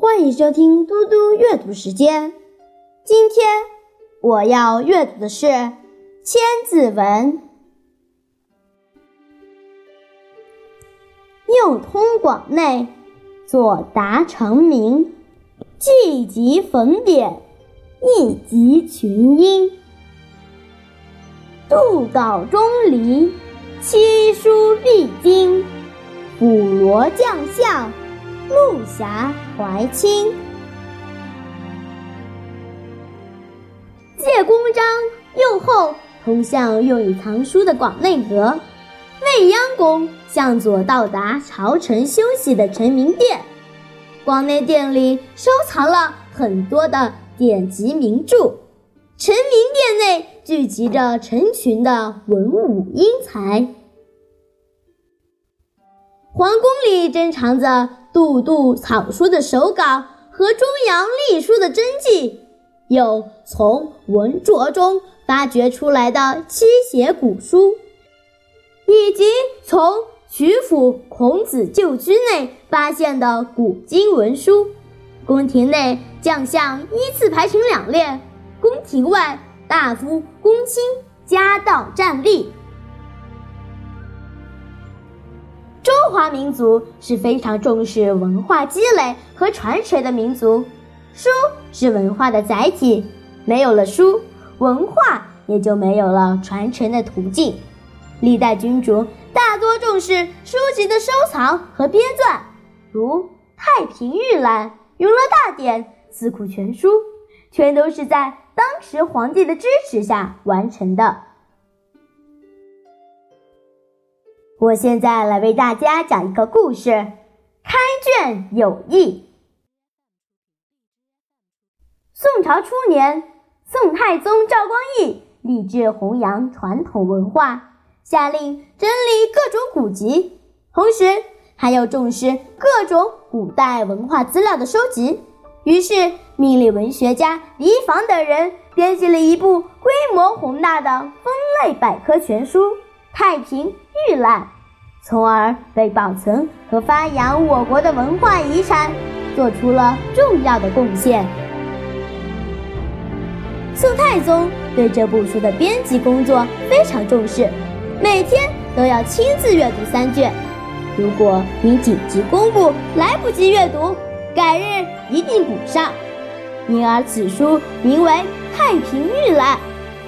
欢迎收听嘟嘟阅读时间。今天我要阅读的是《千字文》。拗通广内，左达成明，既集冯典，亦集群英。杜稿钟离，七书必经。辅罗将相，陆侠怀清。借公章右后通向用以藏书的广内阁。未央宫向左到达朝臣休息的臣民殿。广内殿里收藏了很多的典籍名著。臣民殿内聚集着成群的文武英才。皇宫里珍藏着杜度草书的手稿和中阳隶书的真迹，有从文牒中发掘出来的七写古书，以及从曲阜孔子旧居内发现的古今文书。宫廷内将相依次排成两列，宫廷外大夫、公卿夹道站立。中华民族是非常重视文化积累和传承的民族，书是文化的载体，没有了书，文化也就没有了传承的途径。历代君主大多重视书籍的收藏和编纂，如太平御览、永乐大典、四库全书，全都是在当时皇帝的支持下完成的。我现在来为大家讲一个故事，《开卷有益》。宋朝初年，宋太宗赵光义立志弘扬传统文化，下令整理各种古籍，同时还要重视各种古代文化资料的收集。于是，命令文学家李昉等人编辑了一部规模宏大的分类百科全书《太平玉览》。从而为保存和发扬我国的文化遗产做出了重要的贡献。宋太宗对这部书的编辑工作非常重视，每天都要亲自阅读三卷。如果你紧急公布来不及阅读，改日一定补上。因而此书名为《太平御览》，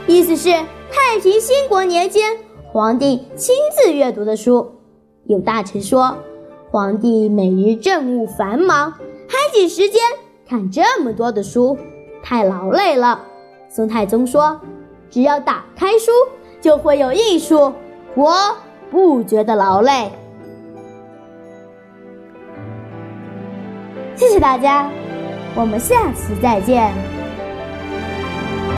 意思是太平兴国年间皇帝亲自阅读的书。有大臣说，皇帝每日政务繁忙，还挤时间看这么多的书，太劳累了。宋太宗说，只要打开书，就会有艺术，我不觉得劳累。谢谢大家，我们下次再见。